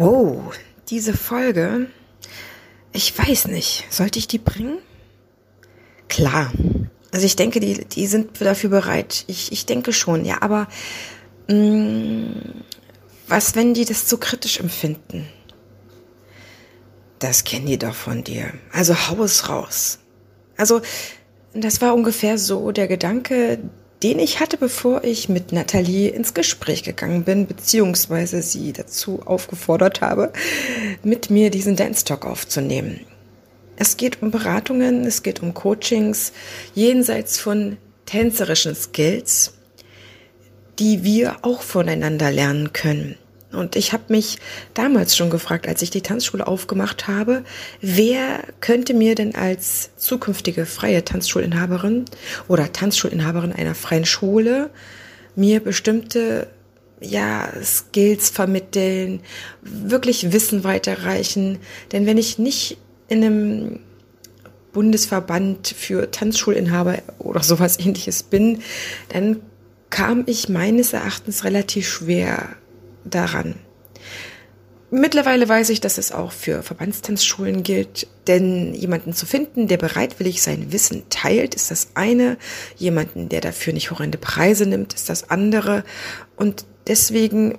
Oh, diese Folge. Ich weiß nicht. Sollte ich die bringen? Klar. Also ich denke, die, die sind dafür bereit. Ich, ich denke schon, ja. Aber mh, mm, was, wenn die das zu kritisch empfinden? Das kennen die doch von dir. Also hau es raus. Also, das war ungefähr so der Gedanke, den ich hatte, bevor ich mit Nathalie ins Gespräch gegangen bin, beziehungsweise sie dazu aufgefordert habe, mit mir diesen Dance Talk aufzunehmen. Es geht um Beratungen, es geht um Coachings, jenseits von tänzerischen Skills, die wir auch voneinander lernen können. Und ich habe mich damals schon gefragt, als ich die Tanzschule aufgemacht habe, wer könnte mir denn als zukünftige freie Tanzschulinhaberin oder Tanzschulinhaberin einer freien Schule mir bestimmte ja, Skills vermitteln, wirklich Wissen weiterreichen. Denn wenn ich nicht in einem Bundesverband für Tanzschulinhaber oder sowas ähnliches bin, dann kam ich meines Erachtens relativ schwer daran. Mittlerweile weiß ich, dass es auch für Verbandstanzschulen gilt, denn jemanden zu finden, der bereitwillig sein Wissen teilt, ist das eine, jemanden, der dafür nicht horrende Preise nimmt, ist das andere. Und deswegen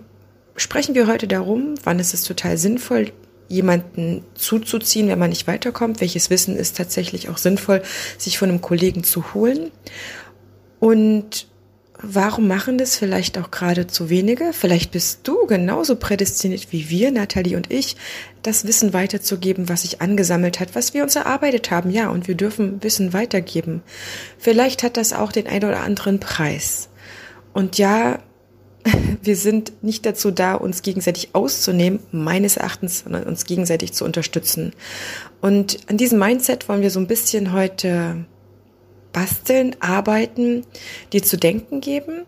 sprechen wir heute darum, wann ist es total sinnvoll, jemanden zuzuziehen, wenn man nicht weiterkommt, welches Wissen ist tatsächlich auch sinnvoll, sich von einem Kollegen zu holen. Und Warum machen das vielleicht auch gerade zu wenige? Vielleicht bist du genauso prädestiniert wie wir, Nathalie und ich, das Wissen weiterzugeben, was sich angesammelt hat, was wir uns erarbeitet haben. Ja, und wir dürfen Wissen weitergeben. Vielleicht hat das auch den ein oder anderen Preis. Und ja, wir sind nicht dazu da, uns gegenseitig auszunehmen, meines Erachtens, sondern uns gegenseitig zu unterstützen. Und an diesem Mindset wollen wir so ein bisschen heute basteln, arbeiten, dir zu denken geben,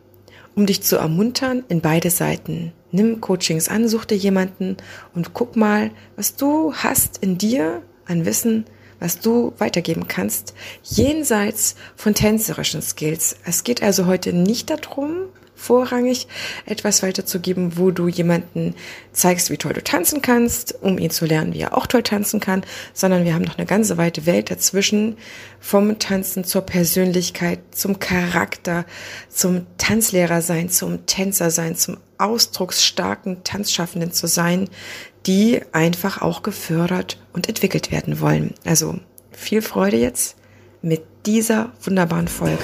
um dich zu ermuntern in beide Seiten. Nimm Coachings an, such dir jemanden und guck mal, was du hast in dir an Wissen, was du weitergeben kannst, jenseits von tänzerischen Skills. Es geht also heute nicht darum, vorrangig etwas weiterzugeben, wo du jemanden zeigst, wie toll du tanzen kannst, um ihn zu lernen, wie er auch toll tanzen kann, sondern wir haben noch eine ganze weite Welt dazwischen, vom Tanzen zur Persönlichkeit, zum Charakter, zum Tanzlehrer sein, zum Tänzer sein, zum ausdrucksstarken Tanzschaffenden zu sein, die einfach auch gefördert und entwickelt werden wollen. Also viel Freude jetzt mit dieser wunderbaren Folge.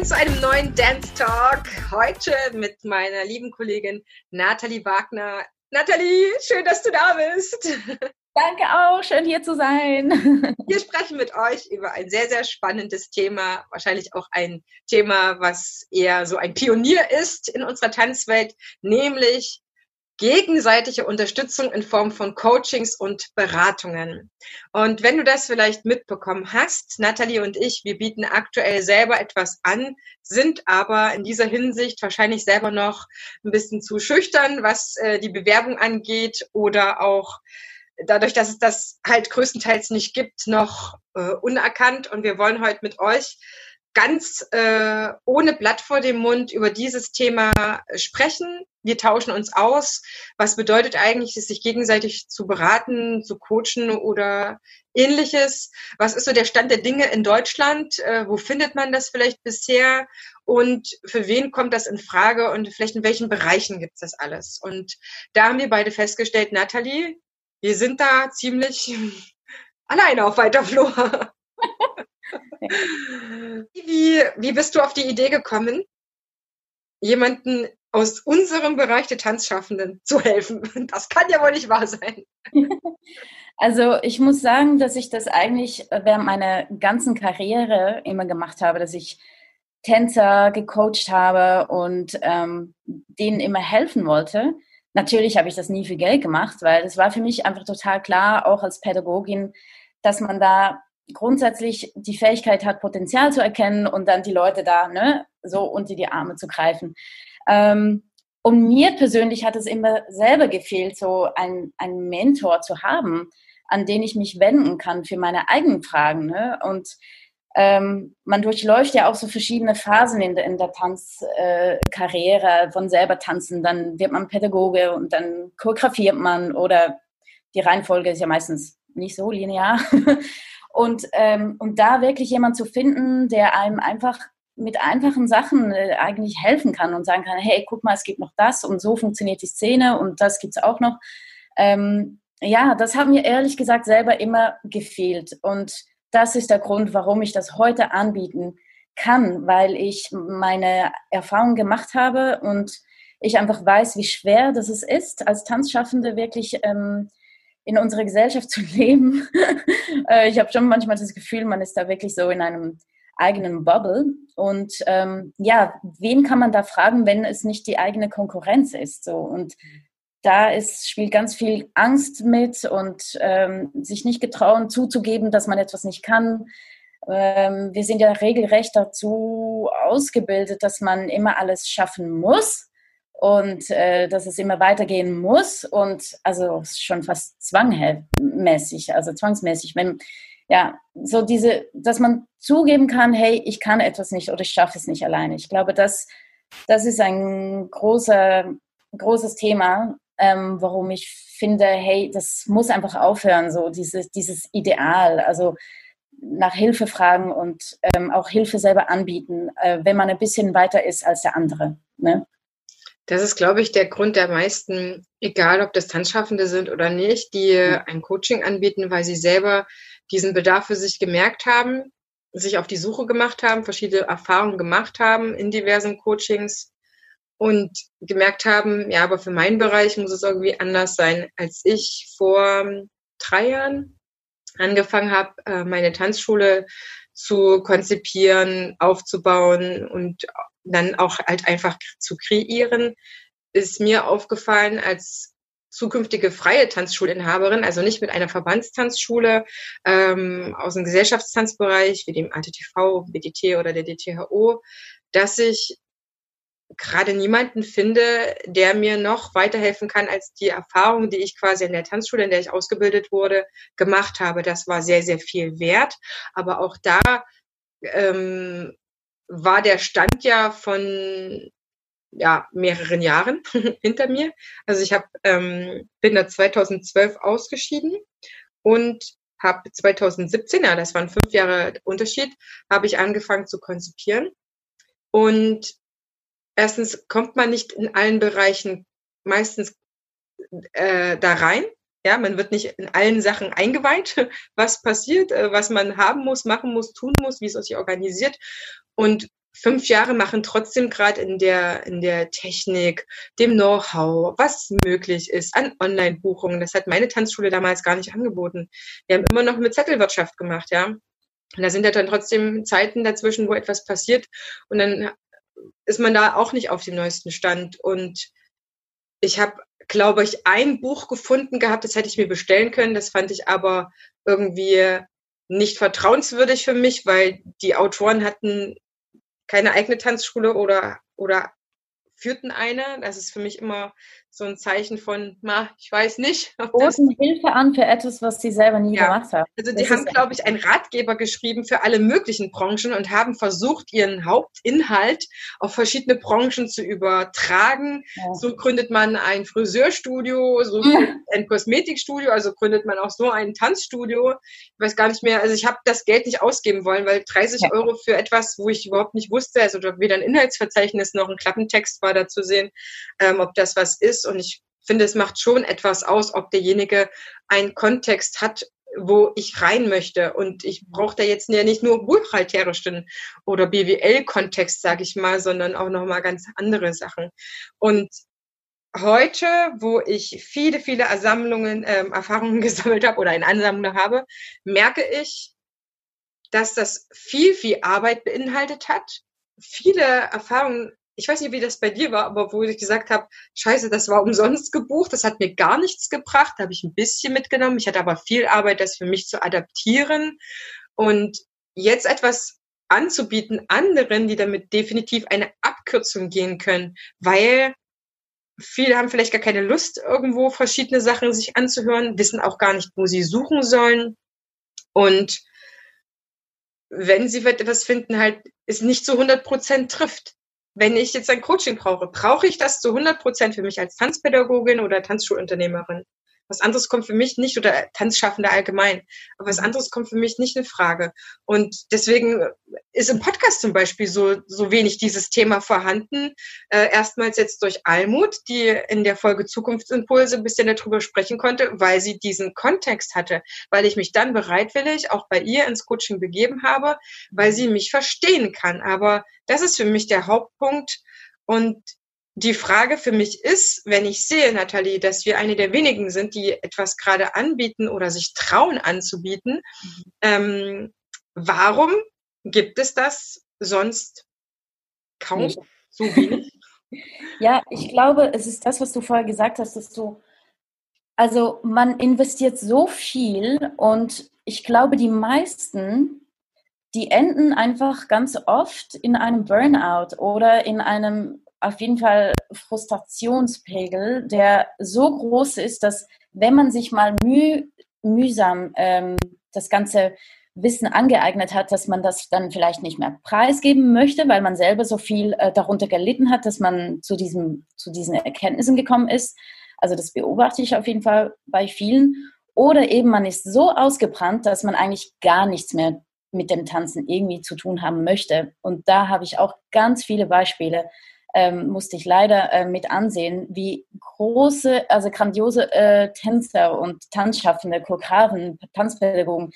Willkommen zu einem neuen Dance Talk. Heute mit meiner lieben Kollegin Nathalie Wagner. Nathalie, schön, dass du da bist. Danke auch, schön hier zu sein. Wir sprechen mit euch über ein sehr, sehr spannendes Thema, wahrscheinlich auch ein Thema, was eher so ein Pionier ist in unserer Tanzwelt, nämlich gegenseitige Unterstützung in Form von Coachings und Beratungen. Und wenn du das vielleicht mitbekommen hast, Natalie und ich, wir bieten aktuell selber etwas an, sind aber in dieser Hinsicht wahrscheinlich selber noch ein bisschen zu schüchtern, was äh, die Bewerbung angeht oder auch dadurch, dass es das halt größtenteils nicht gibt, noch äh, unerkannt. Und wir wollen heute mit euch ganz äh, ohne Blatt vor dem Mund über dieses Thema sprechen. Wir tauschen uns aus. Was bedeutet eigentlich, sich gegenseitig zu beraten, zu coachen oder ähnliches? Was ist so der Stand der Dinge in Deutschland? Äh, wo findet man das vielleicht bisher? Und für wen kommt das in Frage? Und vielleicht in welchen Bereichen gibt es das alles? Und da haben wir beide festgestellt, Nathalie, wir sind da ziemlich alleine auf weiter Flur. Wie, wie bist du auf die Idee gekommen, jemanden aus unserem Bereich der Tanzschaffenden zu helfen? Das kann ja wohl nicht wahr sein. Also ich muss sagen, dass ich das eigentlich während meiner ganzen Karriere immer gemacht habe, dass ich Tänzer gecoacht habe und ähm, denen immer helfen wollte. Natürlich habe ich das nie für Geld gemacht, weil es war für mich einfach total klar, auch als Pädagogin, dass man da grundsätzlich die Fähigkeit hat, Potenzial zu erkennen und dann die Leute da ne, so unter die Arme zu greifen. Ähm, und mir persönlich hat es immer selber gefehlt, so einen, einen Mentor zu haben, an den ich mich wenden kann für meine eigenen Fragen. Ne? Und ähm, man durchläuft ja auch so verschiedene Phasen in der, in der Tanzkarriere äh, von selber tanzen. Dann wird man Pädagoge und dann choreografiert man oder die Reihenfolge ist ja meistens nicht so linear. und, ähm, und da wirklich jemand zu finden, der einem einfach mit einfachen Sachen äh, eigentlich helfen kann und sagen kann, hey, guck mal, es gibt noch das und so funktioniert die Szene und das gibt es auch noch. Ähm, ja, das hat mir ehrlich gesagt selber immer gefehlt. Und das ist der Grund, warum ich das heute anbieten kann, weil ich meine Erfahrung gemacht habe und ich einfach weiß, wie schwer das ist, als Tanzschaffende wirklich ähm, in unserer Gesellschaft zu leben. äh, ich habe schon manchmal das Gefühl, man ist da wirklich so in einem eigenen Bubble. Und ähm, ja, wen kann man da fragen, wenn es nicht die eigene Konkurrenz ist? So und da ist, spielt ganz viel Angst mit und ähm, sich nicht getrauen zuzugeben, dass man etwas nicht kann. Ähm, wir sind ja regelrecht dazu ausgebildet, dass man immer alles schaffen muss und äh, dass es immer weitergehen muss und also schon fast zwangmäßig, also zwangsmäßig, wenn ja, so diese, dass man zugeben kann, hey, ich kann etwas nicht oder ich schaffe es nicht alleine. Ich glaube, das, das ist ein großer, großes Thema, ähm, warum ich finde, hey, das muss einfach aufhören, so dieses, dieses Ideal, also nach Hilfe fragen und ähm, auch Hilfe selber anbieten, äh, wenn man ein bisschen weiter ist als der andere. Ne? Das ist, glaube ich, der Grund der meisten, egal ob das Tanzschaffende sind oder nicht, die mhm. ein Coaching anbieten, weil sie selber diesen Bedarf für sich gemerkt haben, sich auf die Suche gemacht haben, verschiedene Erfahrungen gemacht haben in diversen Coachings und gemerkt haben, ja, aber für meinen Bereich muss es irgendwie anders sein, als ich vor drei Jahren angefangen habe, äh, meine Tanzschule zu konzipieren, aufzubauen und dann auch halt einfach zu kreieren, ist mir aufgefallen als zukünftige freie Tanzschulinhaberin, also nicht mit einer Verbandstanzschule ähm, aus dem Gesellschaftstanzbereich wie dem ATTV, BDT oder der DTHO, dass ich gerade niemanden finde, der mir noch weiterhelfen kann als die Erfahrung, die ich quasi in der Tanzschule, in der ich ausgebildet wurde, gemacht habe. Das war sehr, sehr viel wert. Aber auch da ähm, war der Stand ja von ja, mehreren Jahren hinter mir. Also ich hab, ähm, bin da 2012 ausgeschieden und habe 2017, ja, das waren fünf Jahre Unterschied, habe ich angefangen zu konzipieren. Und erstens kommt man nicht in allen Bereichen meistens äh, da rein. Ja, man wird nicht in allen Sachen eingeweiht, was passiert, äh, was man haben muss, machen muss, tun muss, wie es sich organisiert. Und fünf Jahre machen trotzdem gerade in der, in der Technik, dem Know-how, was möglich ist an Online-Buchungen. Das hat meine Tanzschule damals gar nicht angeboten. Wir haben immer noch mit Zettelwirtschaft gemacht, ja. Und da sind ja dann trotzdem Zeiten dazwischen, wo etwas passiert. Und dann ist man da auch nicht auf dem neuesten Stand. Und ich habe, glaube ich, ein Buch gefunden gehabt, das hätte ich mir bestellen können. Das fand ich aber irgendwie nicht vertrauenswürdig für mich, weil die Autoren hatten keine eigene Tanzschule oder, oder führten eine. Das ist für mich immer so ein Zeichen von, na, ich weiß nicht. Großen Hilfe an für etwas, was sie selber nie ja. gemacht haben. Also die das haben, glaube ich, einen Ratgeber geschrieben für alle möglichen Branchen und haben versucht, ihren Hauptinhalt auf verschiedene Branchen zu übertragen. Ja. So gründet man ein Friseurstudio, so ein Kosmetikstudio, also gründet man auch so ein Tanzstudio. Ich weiß gar nicht mehr, also ich habe das Geld nicht ausgeben wollen, weil 30 ja. Euro für etwas, wo ich überhaupt nicht wusste, also weder ein Inhaltsverzeichnis noch ein Klappentext war da zu sehen, ähm, ob das was ist ist. Und ich finde, es macht schon etwas aus, ob derjenige einen Kontext hat, wo ich rein möchte. Und ich brauche da jetzt ja nicht nur buchhalterischen oder BWL-Kontext, sage ich mal, sondern auch nochmal ganz andere Sachen. Und heute, wo ich viele, viele Ersammlungen, ähm, Erfahrungen gesammelt habe oder eine Ansammlung habe, merke ich, dass das viel, viel Arbeit beinhaltet hat, viele Erfahrungen, ich weiß nicht, wie das bei dir war, aber wo ich gesagt habe, scheiße, das war umsonst gebucht, das hat mir gar nichts gebracht, da habe ich ein bisschen mitgenommen. Ich hatte aber viel Arbeit, das für mich zu adaptieren. Und jetzt etwas anzubieten anderen, die damit definitiv eine Abkürzung gehen können, weil viele haben vielleicht gar keine Lust, irgendwo verschiedene Sachen sich anzuhören, wissen auch gar nicht, wo sie suchen sollen. Und wenn sie etwas finden, halt es nicht zu 100 Prozent trifft. Wenn ich jetzt ein Coaching brauche, brauche ich das zu 100 Prozent für mich als Tanzpädagogin oder Tanzschulunternehmerin? Was anderes kommt für mich nicht, oder Tanzschaffende allgemein, aber was mhm. anderes kommt für mich nicht in Frage. Und deswegen ist im Podcast zum Beispiel so, so wenig dieses Thema vorhanden. Äh, erstmals jetzt durch Almut, die in der Folge Zukunftsimpulse ein bisschen darüber sprechen konnte, weil sie diesen Kontext hatte, weil ich mich dann bereitwillig auch bei ihr ins Coaching begeben habe, weil sie mich verstehen kann. Aber das ist für mich der Hauptpunkt. Und die Frage für mich ist, wenn ich sehe, Nathalie, dass wir eine der wenigen sind, die etwas gerade anbieten oder sich trauen anzubieten, mhm. ähm, warum gibt es das sonst kaum Nicht. so wenig? ja, ich glaube, es ist das, was du vorher gesagt hast, dass du, also man investiert so viel und ich glaube, die meisten, die enden einfach ganz oft in einem Burnout oder in einem auf jeden Fall Frustrationspegel, der so groß ist, dass wenn man sich mal müh, mühsam ähm, das ganze Wissen angeeignet hat, dass man das dann vielleicht nicht mehr preisgeben möchte, weil man selber so viel äh, darunter gelitten hat, dass man zu, diesem, zu diesen Erkenntnissen gekommen ist. Also das beobachte ich auf jeden Fall bei vielen. Oder eben man ist so ausgebrannt, dass man eigentlich gar nichts mehr mit dem Tanzen irgendwie zu tun haben möchte. Und da habe ich auch ganz viele Beispiele, ähm, musste ich leider äh, mit ansehen, wie große, also grandiose äh, Tänzer und Tanzschaffende, Choreografen, Tanzpädagogen,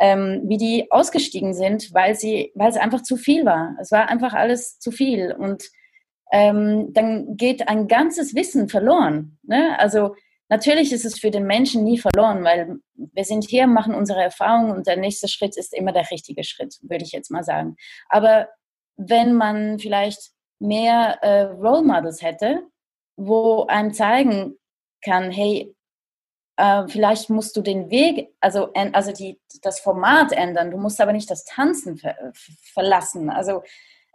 ähm, wie die ausgestiegen sind, weil sie, weil es einfach zu viel war. Es war einfach alles zu viel und ähm, dann geht ein ganzes Wissen verloren. Ne? Also natürlich ist es für den Menschen nie verloren, weil wir sind hier, machen unsere Erfahrungen und der nächste Schritt ist immer der richtige Schritt, würde ich jetzt mal sagen. Aber wenn man vielleicht mehr äh, Role Models hätte, wo einem zeigen kann, hey, äh, vielleicht musst du den Weg, also, also die, das Format ändern, du musst aber nicht das Tanzen ver verlassen. Also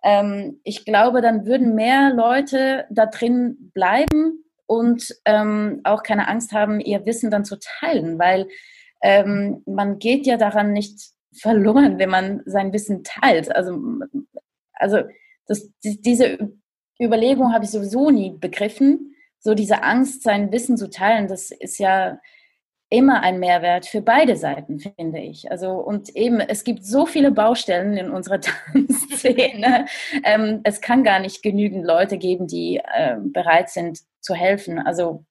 ähm, ich glaube, dann würden mehr Leute da drin bleiben und ähm, auch keine Angst haben, ihr Wissen dann zu teilen, weil ähm, man geht ja daran nicht verloren, wenn man sein Wissen teilt. Also, also das, diese Überlegung habe ich sowieso nie begriffen. So diese Angst, sein Wissen zu teilen, das ist ja immer ein Mehrwert für beide Seiten, finde ich. Also und eben, es gibt so viele Baustellen in unserer Tanzszene. ähm, es kann gar nicht genügend Leute geben, die äh, bereit sind zu helfen. Also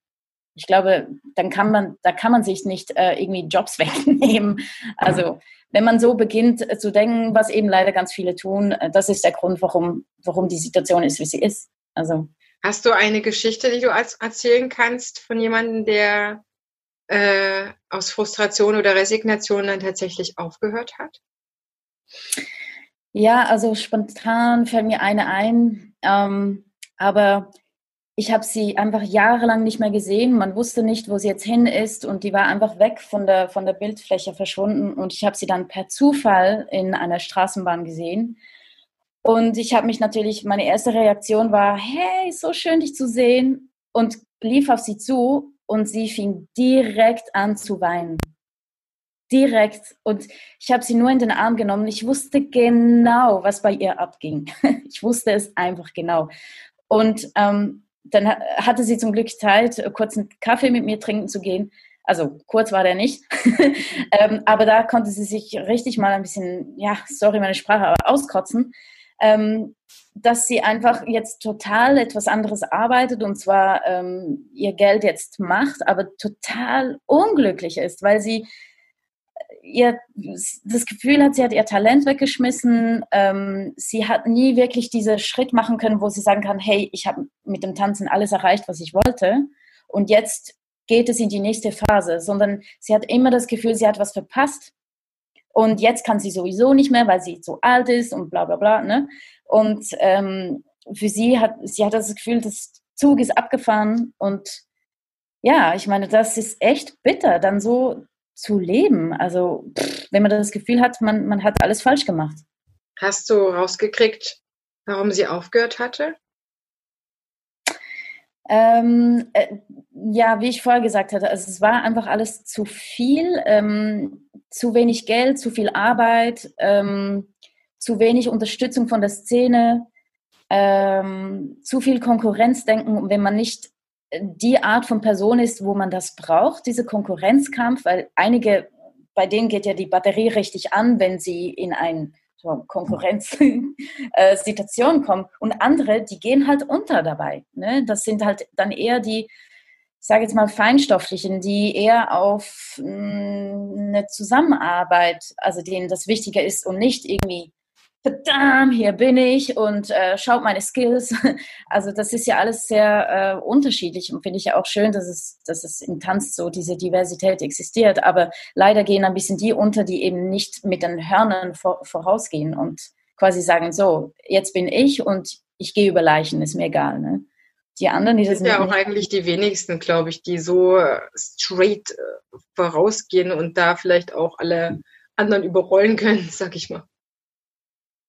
ich glaube, dann kann man, da kann man sich nicht äh, irgendwie Jobs wegnehmen. Also wenn man so beginnt äh, zu denken, was eben leider ganz viele tun, äh, das ist der Grund, warum, warum die Situation ist, wie sie ist. Also Hast du eine Geschichte, die du erzählen kannst von jemandem, der äh, aus Frustration oder Resignation dann tatsächlich aufgehört hat? Ja, also spontan fällt mir eine ein, ähm, aber ich habe sie einfach jahrelang nicht mehr gesehen. Man wusste nicht, wo sie jetzt hin ist und die war einfach weg von der, von der Bildfläche verschwunden und ich habe sie dann per Zufall in einer Straßenbahn gesehen. Und ich habe mich natürlich, meine erste Reaktion war, hey, so schön dich zu sehen und lief auf sie zu und sie fing direkt an zu weinen. Direkt. Und ich habe sie nur in den Arm genommen. Ich wusste genau, was bei ihr abging. Ich wusste es einfach genau. Und ähm, dann hatte sie zum Glück Zeit, kurz einen Kaffee mit mir trinken zu gehen. Also kurz war der nicht. ähm, aber da konnte sie sich richtig mal ein bisschen, ja, sorry meine Sprache, aber auskotzen. Ähm, dass sie einfach jetzt total etwas anderes arbeitet und zwar ähm, ihr Geld jetzt macht, aber total unglücklich ist, weil sie ihr das Gefühl hat, sie hat ihr Talent weggeschmissen. Ähm, sie hat nie wirklich diesen Schritt machen können, wo sie sagen kann, hey, ich habe mit dem Tanzen alles erreicht, was ich wollte. Und jetzt geht es in die nächste Phase, sondern sie hat immer das Gefühl, sie hat was verpasst. Und jetzt kann sie sowieso nicht mehr, weil sie zu alt ist und bla bla bla. Ne? Und ähm, für sie hat, sie hat das Gefühl, das Zug ist abgefahren und ja, ich meine, das ist echt bitter, dann so zu leben. Also, pff, wenn man das Gefühl hat, man, man hat alles falsch gemacht. Hast du rausgekriegt, warum sie aufgehört hatte? Ähm, äh, ja, wie ich vorher gesagt hatte, also es war einfach alles zu viel, ähm, zu wenig Geld, zu viel Arbeit, ähm, zu wenig Unterstützung von der Szene, ähm, zu viel Konkurrenzdenken. Und wenn man nicht die Art von Person ist, wo man das braucht, diese Konkurrenzkampf, weil einige, bei denen geht ja die Batterie richtig an, wenn sie in ein so Konkurrenzsituation äh, kommen. Und andere, die gehen halt unter dabei. Ne? Das sind halt dann eher die, ich sage jetzt mal, feinstofflichen, die eher auf mh, mm, eine Zusammenarbeit, also denen das wichtiger ist und nicht irgendwie verdammt, hier bin ich und äh, schaut meine Skills. Also das ist ja alles sehr äh, unterschiedlich und finde ich ja auch schön, dass es, dass es im Tanz so diese Diversität existiert. Aber leider gehen ein bisschen die unter, die eben nicht mit den Hörnern vor, vorausgehen und quasi sagen, so, jetzt bin ich und ich gehe über Leichen, ist mir egal. Ne? Die anderen, die das sind ja auch eigentlich die wenigsten, glaube ich, die so straight äh, vorausgehen und da vielleicht auch alle anderen überrollen können, sag ich mal.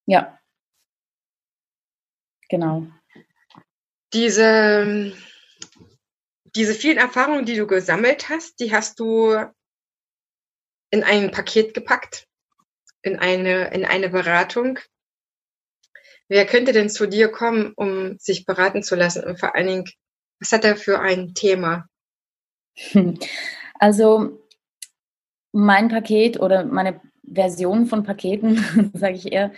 Ja. Genau. Diese, diese vielen Erfahrungen, die du gesammelt hast, die hast du in ein Paket gepackt, in eine, in eine Beratung. Wer könnte denn zu dir kommen, um sich beraten zu lassen? Und vor allen Dingen, was hat er für ein Thema? Also mein Paket oder meine Version von Paketen, sage ich eher,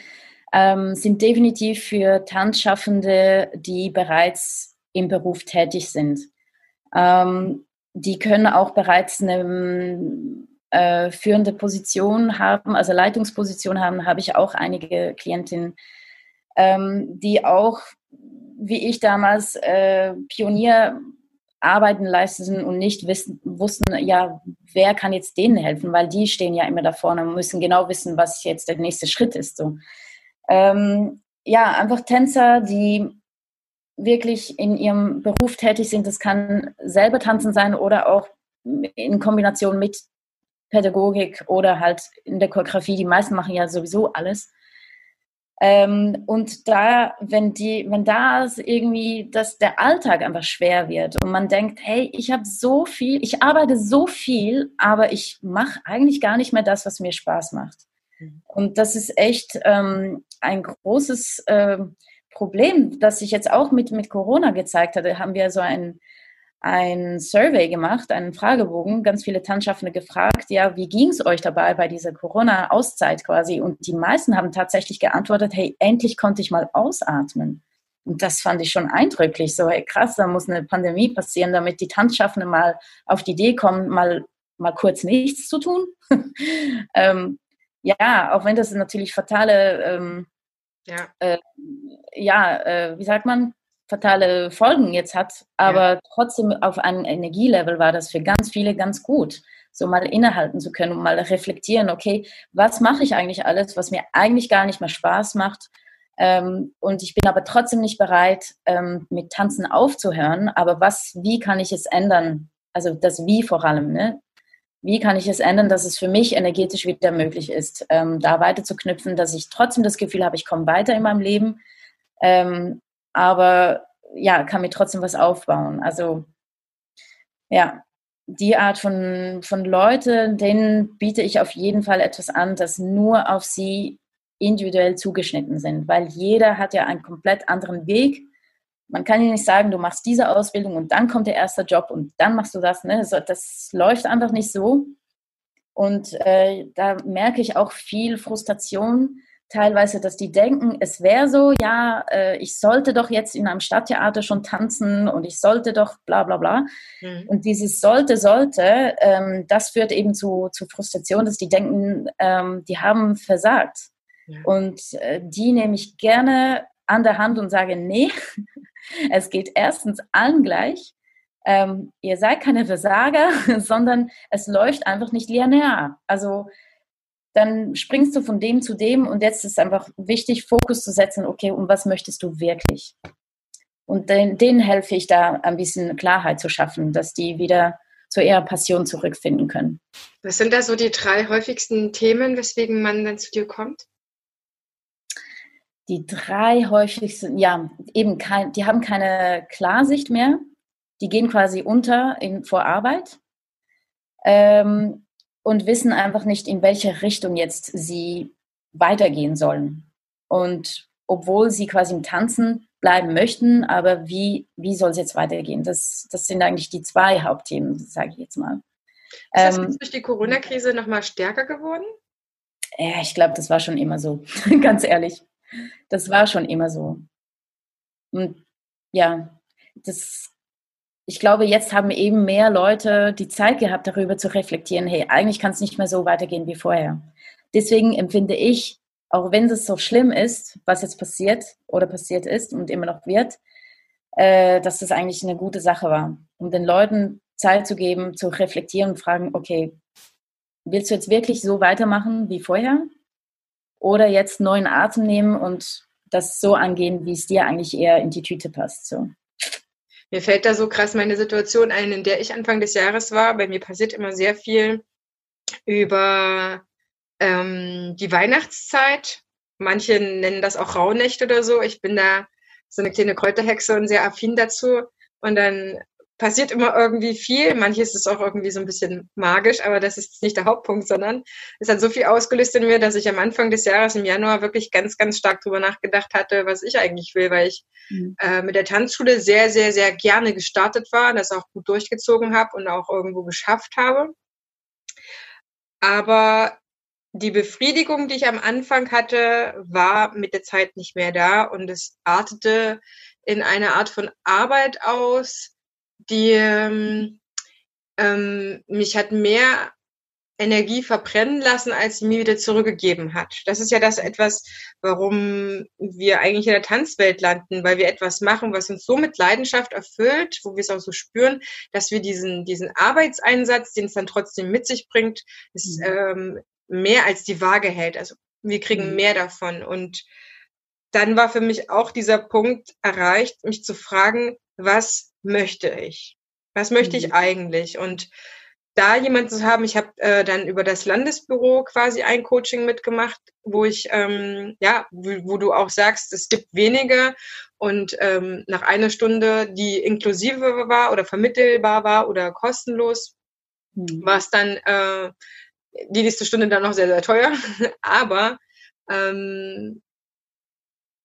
ähm, sind definitiv für Tanzschaffende, die bereits im Beruf tätig sind. Ähm, die können auch bereits eine äh, führende Position haben, also Leitungsposition haben, habe ich auch einige Klientinnen, ähm, die auch, wie ich damals, äh, Pionierarbeiten leisteten und nicht wissen, wussten, ja, wer kann jetzt denen helfen, weil die stehen ja immer da vorne und müssen genau wissen, was jetzt der nächste Schritt ist. So. Ähm, ja, einfach Tänzer, die wirklich in ihrem Beruf tätig sind. Das kann selber tanzen sein oder auch in Kombination mit Pädagogik oder halt in der Choreografie. Die meisten machen ja sowieso alles. Ähm, und da, wenn die, wenn da irgendwie, dass der Alltag einfach schwer wird und man denkt, hey, ich habe so viel, ich arbeite so viel, aber ich mache eigentlich gar nicht mehr das, was mir Spaß macht. Und das ist echt ähm, ein großes äh, Problem, das sich jetzt auch mit, mit Corona gezeigt hatte. Haben wir so ein, ein Survey gemacht, einen Fragebogen, ganz viele Tanzschaffende gefragt, ja, wie ging es euch dabei bei dieser Corona-Auszeit quasi? Und die meisten haben tatsächlich geantwortet, hey, endlich konnte ich mal ausatmen. Und das fand ich schon eindrücklich. So, hey, krass, da muss eine Pandemie passieren, damit die Tanzschaffenden mal auf die Idee kommen, mal, mal kurz nichts zu tun. ähm, ja, auch wenn das natürlich fatale, ähm, ja, äh, ja äh, wie sagt man, fatale Folgen jetzt hat, aber ja. trotzdem auf einem Energielevel war das für ganz viele ganz gut, so mal innehalten zu können und mal reflektieren, okay, was mache ich eigentlich alles, was mir eigentlich gar nicht mehr Spaß macht. Ähm, und ich bin aber trotzdem nicht bereit, ähm, mit Tanzen aufzuhören. Aber was, wie kann ich es ändern? Also das Wie vor allem, ne? Wie kann ich es ändern, dass es für mich energetisch wieder möglich ist, ähm, da weiter zu knüpfen, dass ich trotzdem das Gefühl habe, ich komme weiter in meinem Leben, ähm, aber ja, kann mir trotzdem was aufbauen. Also ja, die Art von, von Leute, denen biete ich auf jeden Fall etwas an, das nur auf sie individuell zugeschnitten sind, weil jeder hat ja einen komplett anderen Weg man kann ja nicht sagen, du machst diese Ausbildung und dann kommt der erste Job und dann machst du das. Ne? Das läuft einfach nicht so. Und äh, da merke ich auch viel Frustration teilweise, dass die denken, es wäre so, ja, äh, ich sollte doch jetzt in einem Stadttheater schon tanzen und ich sollte doch bla bla bla. Mhm. Und dieses sollte, sollte, ähm, das führt eben zu, zu Frustration, dass die denken, ähm, die haben versagt. Ja. Und äh, die nehme ich gerne an der Hand und sage, nee, es geht erstens allen gleich. Ähm, ihr seid keine Versager, sondern es läuft einfach nicht linear. Also dann springst du von dem zu dem und jetzt ist einfach wichtig, Fokus zu setzen, okay, und was möchtest du wirklich? Und den, denen helfe ich da ein bisschen Klarheit zu schaffen, dass die wieder zu ihrer Passion zurückfinden können. Was sind da so die drei häufigsten Themen, weswegen man dann zu dir kommt? Die drei häufigsten, ja, eben kein, die haben keine Klarsicht mehr. Die gehen quasi unter in, vor Arbeit. Ähm, und wissen einfach nicht, in welche Richtung jetzt sie weitergehen sollen. Und obwohl sie quasi im Tanzen bleiben möchten, aber wie, wie soll es jetzt weitergehen? Das, das sind eigentlich die zwei Hauptthemen, sage ich jetzt mal. Ist das ähm, durch die Corona-Krise nochmal stärker geworden? Ja, ich glaube, das war schon immer so, ganz ehrlich. Das war schon immer so. Und ja, das ich glaube, jetzt haben eben mehr Leute die Zeit gehabt, darüber zu reflektieren, hey, eigentlich kann es nicht mehr so weitergehen wie vorher. Deswegen empfinde ich, auch wenn es so schlimm ist, was jetzt passiert oder passiert ist und immer noch wird, äh, dass das eigentlich eine gute Sache war, um den Leuten Zeit zu geben, zu reflektieren und fragen, okay, willst du jetzt wirklich so weitermachen wie vorher? Oder jetzt neuen Atem nehmen und das so angehen, wie es dir eigentlich eher in die Tüte passt. So. Mir fällt da so krass meine Situation ein, in der ich Anfang des Jahres war. Bei mir passiert immer sehr viel über ähm, die Weihnachtszeit. Manche nennen das auch Rauhnächte oder so. Ich bin da so eine kleine Kräuterhexe und sehr affin dazu. Und dann passiert immer irgendwie viel. Manches ist auch irgendwie so ein bisschen magisch, aber das ist nicht der Hauptpunkt, sondern es hat so viel ausgelöst in mir, dass ich am Anfang des Jahres im Januar wirklich ganz, ganz stark drüber nachgedacht hatte, was ich eigentlich will, weil ich mhm. äh, mit der Tanzschule sehr, sehr, sehr gerne gestartet war, das auch gut durchgezogen habe und auch irgendwo geschafft habe. Aber die Befriedigung, die ich am Anfang hatte, war mit der Zeit nicht mehr da und es artete in eine Art von Arbeit aus, die ähm, ähm, mich hat mehr Energie verbrennen lassen, als sie mir wieder zurückgegeben hat. Das ist ja das etwas, warum wir eigentlich in der Tanzwelt landen, weil wir etwas machen, was uns so mit Leidenschaft erfüllt, wo wir es auch so spüren, dass wir diesen, diesen Arbeitseinsatz, den es dann trotzdem mit sich bringt, ist, mhm. ähm, mehr als die Waage hält. Also wir kriegen mhm. mehr davon. Und dann war für mich auch dieser Punkt erreicht, mich zu fragen, was möchte ich? Was möchte ich mhm. eigentlich? Und da jemanden zu haben, ich habe äh, dann über das Landesbüro quasi ein Coaching mitgemacht, wo ich, ähm, ja, wo, wo du auch sagst, es gibt wenige und ähm, nach einer Stunde, die inklusive war oder vermittelbar war oder kostenlos, mhm. war es dann äh, die nächste Stunde dann noch sehr, sehr teuer. Aber ähm,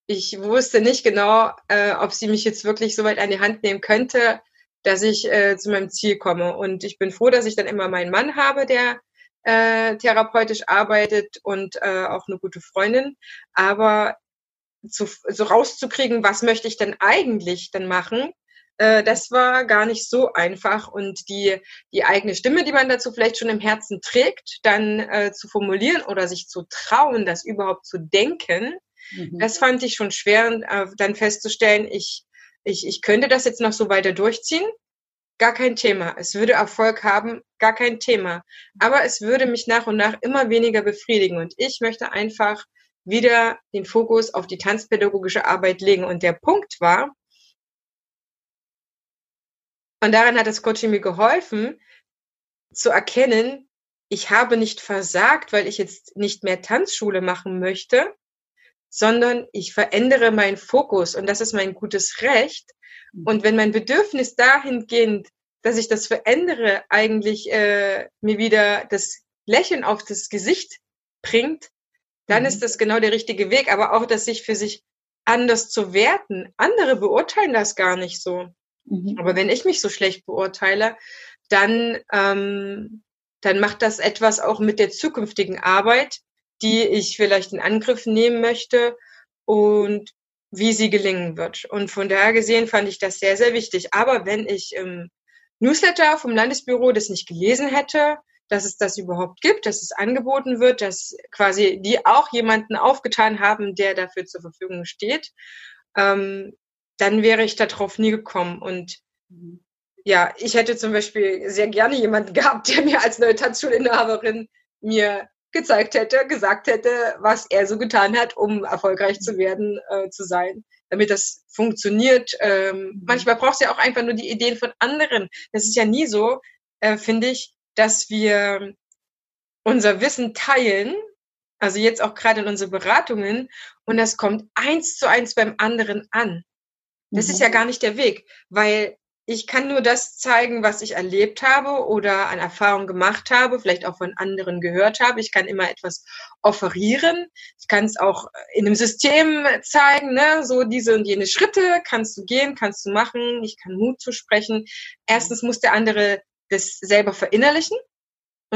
ich wusste nicht genau, äh, ob sie mich jetzt wirklich so weit an die Hand nehmen könnte, dass ich äh, zu meinem Ziel komme. Und ich bin froh, dass ich dann immer meinen Mann habe, der äh, therapeutisch arbeitet und äh, auch eine gute Freundin. Aber zu, so rauszukriegen, was möchte ich denn eigentlich dann machen, äh, das war gar nicht so einfach. Und die, die eigene Stimme, die man dazu vielleicht schon im Herzen trägt, dann äh, zu formulieren oder sich zu trauen, das überhaupt zu denken, Mhm. Das fand ich schon schwer, äh, dann festzustellen, ich, ich, ich könnte das jetzt noch so weiter durchziehen. Gar kein Thema. Es würde Erfolg haben, gar kein Thema. Aber es würde mich nach und nach immer weniger befriedigen. Und ich möchte einfach wieder den Fokus auf die tanzpädagogische Arbeit legen. Und der Punkt war, und daran hat das Coaching mir geholfen, zu erkennen, ich habe nicht versagt, weil ich jetzt nicht mehr Tanzschule machen möchte, sondern ich verändere meinen Fokus und das ist mein gutes Recht. Mhm. Und wenn mein Bedürfnis dahingehend, dass ich das verändere, eigentlich äh, mir wieder das Lächeln auf das Gesicht bringt, dann mhm. ist das genau der richtige Weg. Aber auch, dass sich für sich anders zu werten. Andere beurteilen das gar nicht so. Mhm. Aber wenn ich mich so schlecht beurteile, dann, ähm, dann macht das etwas auch mit der zukünftigen Arbeit, die ich vielleicht in Angriff nehmen möchte und wie sie gelingen wird. Und von daher gesehen fand ich das sehr, sehr wichtig. Aber wenn ich im Newsletter vom Landesbüro das nicht gelesen hätte, dass es das überhaupt gibt, dass es angeboten wird, dass quasi die auch jemanden aufgetan haben, der dafür zur Verfügung steht, ähm, dann wäre ich darauf nie gekommen. Und ja, ich hätte zum Beispiel sehr gerne jemanden gehabt, der mir als neue Tanzschulinhaberin mir gezeigt hätte, gesagt hätte, was er so getan hat, um erfolgreich zu werden, äh, zu sein, damit das funktioniert. Ähm, mhm. manchmal braucht es ja auch einfach nur die Ideen von anderen. Das ist ja nie so, äh, finde ich, dass wir unser Wissen teilen, also jetzt auch gerade in unsere Beratungen, und das kommt eins zu eins beim anderen an. Das mhm. ist ja gar nicht der Weg, weil ich kann nur das zeigen, was ich erlebt habe oder an Erfahrung gemacht habe, vielleicht auch von anderen gehört habe. Ich kann immer etwas offerieren. Ich kann es auch in einem System zeigen, ne? so diese und jene Schritte kannst du gehen, kannst du machen. Ich kann Mut zu sprechen. Erstens muss der andere das selber verinnerlichen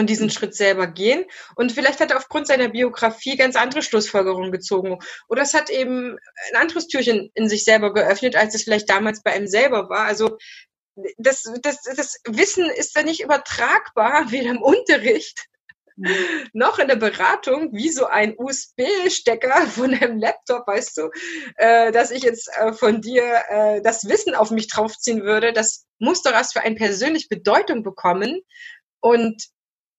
und diesen mhm. Schritt selber gehen. Und vielleicht hat er aufgrund seiner Biografie ganz andere Schlussfolgerungen gezogen. Oder es hat eben ein anderes Türchen in sich selber geöffnet, als es vielleicht damals bei ihm selber war. Also das, das, das Wissen ist da nicht übertragbar, weder im Unterricht mhm. noch in der Beratung, wie so ein USB-Stecker von einem Laptop, weißt du, äh, dass ich jetzt äh, von dir äh, das Wissen auf mich draufziehen würde, das muss doch erst für einen persönlich Bedeutung bekommen. Und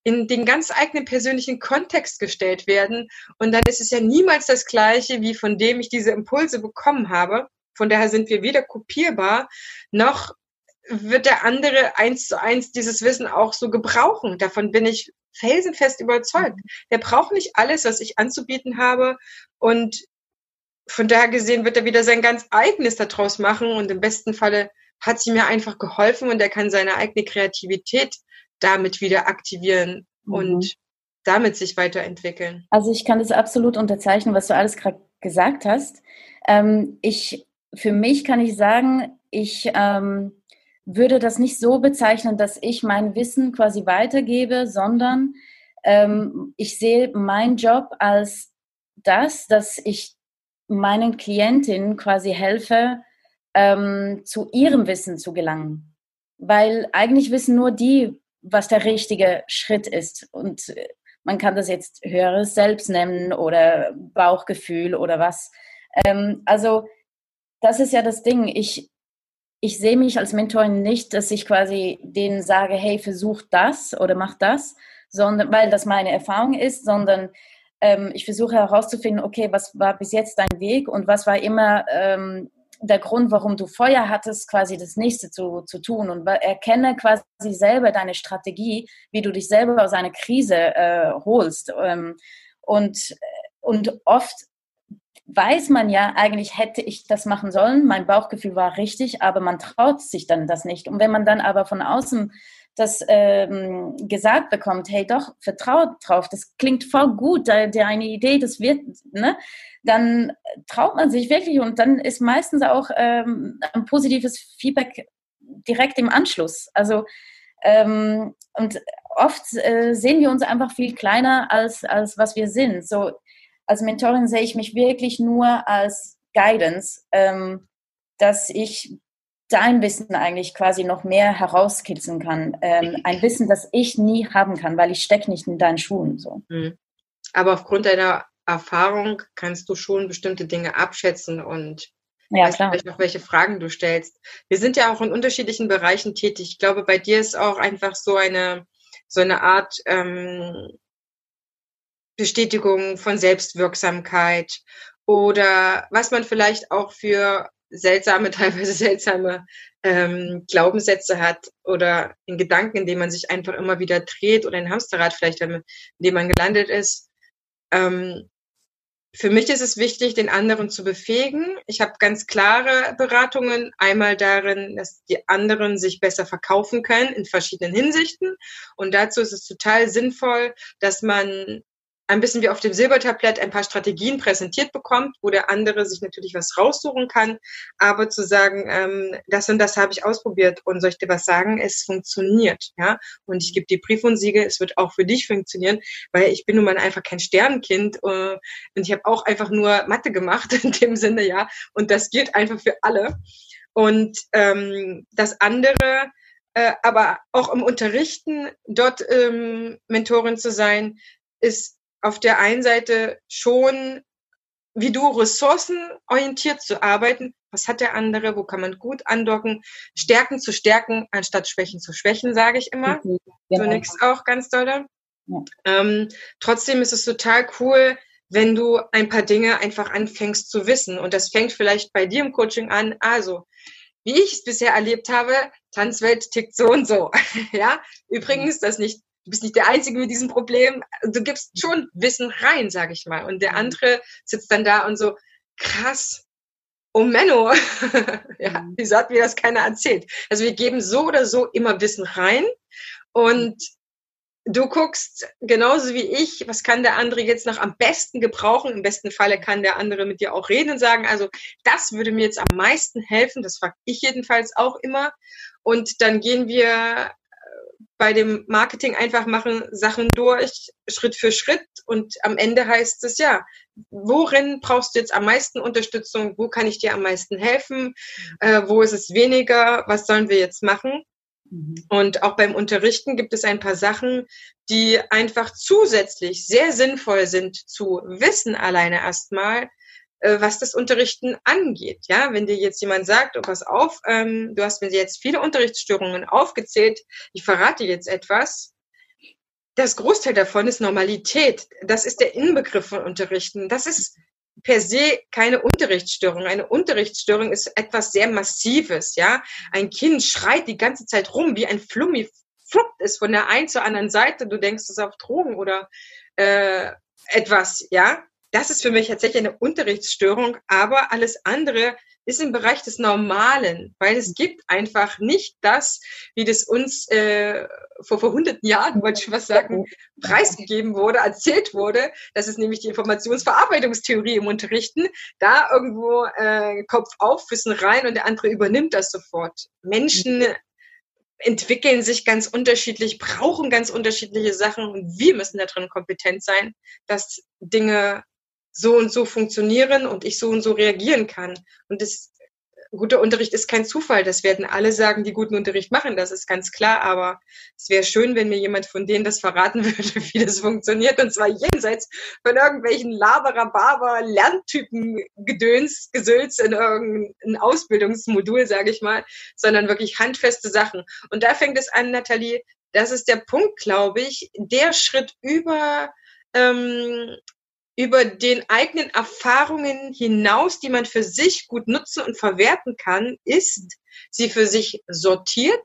in den ganz eigenen persönlichen Kontext gestellt werden. Und dann ist es ja niemals das Gleiche, wie von dem ich diese Impulse bekommen habe. Von daher sind wir weder kopierbar, noch wird der andere eins zu eins dieses Wissen auch so gebrauchen. Davon bin ich felsenfest überzeugt. Der braucht nicht alles, was ich anzubieten habe. Und von daher gesehen wird er wieder sein ganz eigenes daraus machen. Und im besten Falle hat sie mir einfach geholfen und er kann seine eigene Kreativität damit wieder aktivieren mhm. und damit sich weiterentwickeln. Also ich kann das absolut unterzeichnen, was du alles gerade gesagt hast. Ähm, ich, für mich kann ich sagen, ich ähm, würde das nicht so bezeichnen, dass ich mein Wissen quasi weitergebe, sondern ähm, ich sehe meinen Job als das, dass ich meinen Klientinnen quasi helfe, ähm, zu ihrem Wissen zu gelangen. Weil eigentlich wissen nur die, was der richtige Schritt ist. Und äh, man kann das jetzt höheres Selbst nennen oder Bauchgefühl oder was. Ähm, also das ist ja das Ding. Ich, ich sehe mich als Mentorin nicht, dass ich quasi denen sage, hey, versuch das oder mach das, sondern weil das meine Erfahrung ist, sondern ähm, ich versuche herauszufinden, okay, was war bis jetzt dein Weg und was war immer ähm, der Grund, warum du Feuer hattest, quasi das nächste zu, zu tun und erkenne quasi selber deine Strategie, wie du dich selber aus einer Krise äh, holst. Ähm, und, und oft weiß man ja, eigentlich hätte ich das machen sollen, mein Bauchgefühl war richtig, aber man traut sich dann das nicht. Und wenn man dann aber von außen das ähm, gesagt bekommt, hey doch, vertraut drauf, das klingt voll gut, deine Idee, das wird, ne? dann traut man sich wirklich und dann ist meistens auch ähm, ein positives Feedback direkt im Anschluss. Also ähm, und oft äh, sehen wir uns einfach viel kleiner als, als was wir sind. So als Mentorin sehe ich mich wirklich nur als Guidance, ähm, dass ich dein Wissen eigentlich quasi noch mehr herauskitzeln kann. Ähm, ein Wissen, das ich nie haben kann, weil ich stecke nicht in deinen Schuhen. So. Mhm. Aber aufgrund deiner Erfahrung kannst du schon bestimmte Dinge abschätzen und ja, weißt vielleicht noch, welche Fragen du stellst. Wir sind ja auch in unterschiedlichen Bereichen tätig. Ich glaube, bei dir ist auch einfach so eine, so eine Art ähm, Bestätigung von Selbstwirksamkeit oder was man vielleicht auch für seltsame, teilweise seltsame ähm, Glaubenssätze hat oder in Gedanken, in denen man sich einfach immer wieder dreht oder ein Hamsterrad vielleicht, in dem man gelandet ist. Ähm, für mich ist es wichtig, den anderen zu befähigen. Ich habe ganz klare Beratungen. Einmal darin, dass die anderen sich besser verkaufen können in verschiedenen Hinsichten. Und dazu ist es total sinnvoll, dass man ein bisschen wie auf dem Silbertablett ein paar Strategien präsentiert bekommt, wo der andere sich natürlich was raussuchen kann, aber zu sagen, ähm, das und das habe ich ausprobiert und soll ich dir was sagen, es funktioniert, ja, und ich gebe dir Brief und Siegel, es wird auch für dich funktionieren, weil ich bin nun mal einfach kein Sternenkind äh, und ich habe auch einfach nur Mathe gemacht in dem Sinne, ja, und das gilt einfach für alle. Und ähm, das andere äh, aber auch im Unterrichten dort ähm, Mentorin zu sein, ist auf der einen Seite schon, wie du ressourcenorientiert zu arbeiten. Was hat der andere? Wo kann man gut andocken? Stärken zu stärken, anstatt Schwächen zu schwächen, sage ich immer. Mhm, genau. Nix auch ganz doll. Ja. Ähm, trotzdem ist es total cool, wenn du ein paar Dinge einfach anfängst zu wissen. Und das fängt vielleicht bei dir im Coaching an. Also, wie ich es bisher erlebt habe, Tanzwelt tickt so und so. ja, übrigens, das nicht, du bist nicht der Einzige mit diesem Problem. Du gibst schon Wissen rein, sag ich mal. Und der mhm. andere sitzt dann da und so, krass, oh Menno, ja, mhm. wieso hat mir das keiner erzählt? Also wir geben so oder so immer Wissen rein und du guckst genauso wie ich, was kann der andere jetzt noch am besten gebrauchen? Im besten Falle kann der andere mit dir auch reden und sagen, also das würde mir jetzt am meisten helfen. Das frage ich jedenfalls auch immer. Und dann gehen wir bei dem Marketing einfach machen Sachen durch, Schritt für Schritt. Und am Ende heißt es ja, worin brauchst du jetzt am meisten Unterstützung? Wo kann ich dir am meisten helfen? Äh, wo ist es weniger? Was sollen wir jetzt machen? Mhm. Und auch beim Unterrichten gibt es ein paar Sachen, die einfach zusätzlich sehr sinnvoll sind zu wissen alleine erstmal, was das Unterrichten angeht. Ja, wenn dir jetzt jemand sagt, oh, pass auf, ähm, du hast mir jetzt viele Unterrichtsstörungen aufgezählt, ich verrate jetzt etwas. Das Großteil davon ist Normalität. Das ist der Inbegriff von Unterrichten. Das ist per se keine Unterrichtsstörung. Eine Unterrichtsstörung ist etwas sehr Massives, ja. Ein Kind schreit die ganze Zeit rum wie ein Flummi, fluppt es von der einen zur anderen Seite. Du denkst, es ist auf Drogen oder äh, etwas, ja. Das ist für mich tatsächlich eine Unterrichtsstörung, aber alles andere ist im Bereich des Normalen, weil es gibt einfach nicht das, wie das uns äh, vor, vor hunderten Jahren, wollte ich was sagen, preisgegeben wurde, erzählt wurde. Das ist nämlich die Informationsverarbeitungstheorie im Unterrichten. Da irgendwo äh, Kopf auf, Wissen rein und der andere übernimmt das sofort. Menschen entwickeln sich ganz unterschiedlich, brauchen ganz unterschiedliche Sachen und wir müssen da drin kompetent sein, dass Dinge so und so funktionieren und ich so und so reagieren kann. Und das guter Unterricht ist kein Zufall. Das werden alle sagen, die guten Unterricht machen. Das ist ganz klar. Aber es wäre schön, wenn mir jemand von denen das verraten würde, wie das funktioniert. Und zwar jenseits von irgendwelchen Laberer, Barber, Lerntypen, Gedöns, Gesülz in irgendein Ausbildungsmodul, sage ich mal, sondern wirklich handfeste Sachen. Und da fängt es an, Nathalie. Das ist der Punkt, glaube ich, der Schritt über ähm, über den eigenen Erfahrungen hinaus, die man für sich gut nutzen und verwerten kann, ist, sie für sich sortiert,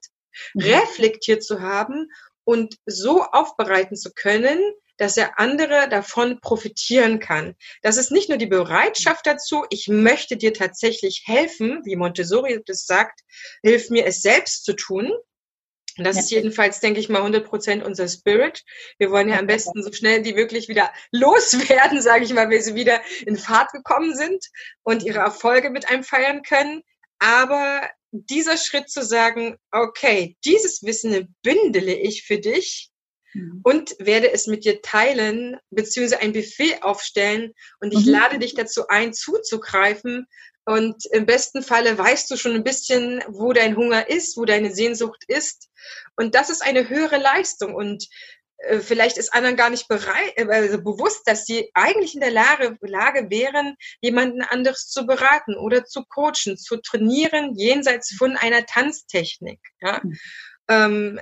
mhm. reflektiert zu haben und so aufbereiten zu können, dass er andere davon profitieren kann. Das ist nicht nur die Bereitschaft dazu, ich möchte dir tatsächlich helfen, wie Montessori das sagt, hilf mir es selbst zu tun, und das ist jedenfalls, denke ich mal, 100 Prozent unser Spirit. Wir wollen ja am besten so schnell die wirklich wieder loswerden, sage ich mal, wenn sie wieder in Fahrt gekommen sind und ihre Erfolge mit einem feiern können. Aber dieser Schritt zu sagen, okay, dieses Wissen bündele ich für dich mhm. und werde es mit dir teilen, beziehungsweise ein Buffet aufstellen und ich mhm. lade dich dazu ein, zuzugreifen und im besten Falle weißt du schon ein bisschen, wo dein Hunger ist, wo deine Sehnsucht ist. Und das ist eine höhere Leistung. Und äh, vielleicht ist anderen gar nicht bereit, äh, also bewusst, dass sie eigentlich in der Lage, Lage wären, jemanden anderes zu beraten oder zu coachen, zu trainieren, jenseits von einer Tanztechnik. Ja? Mhm.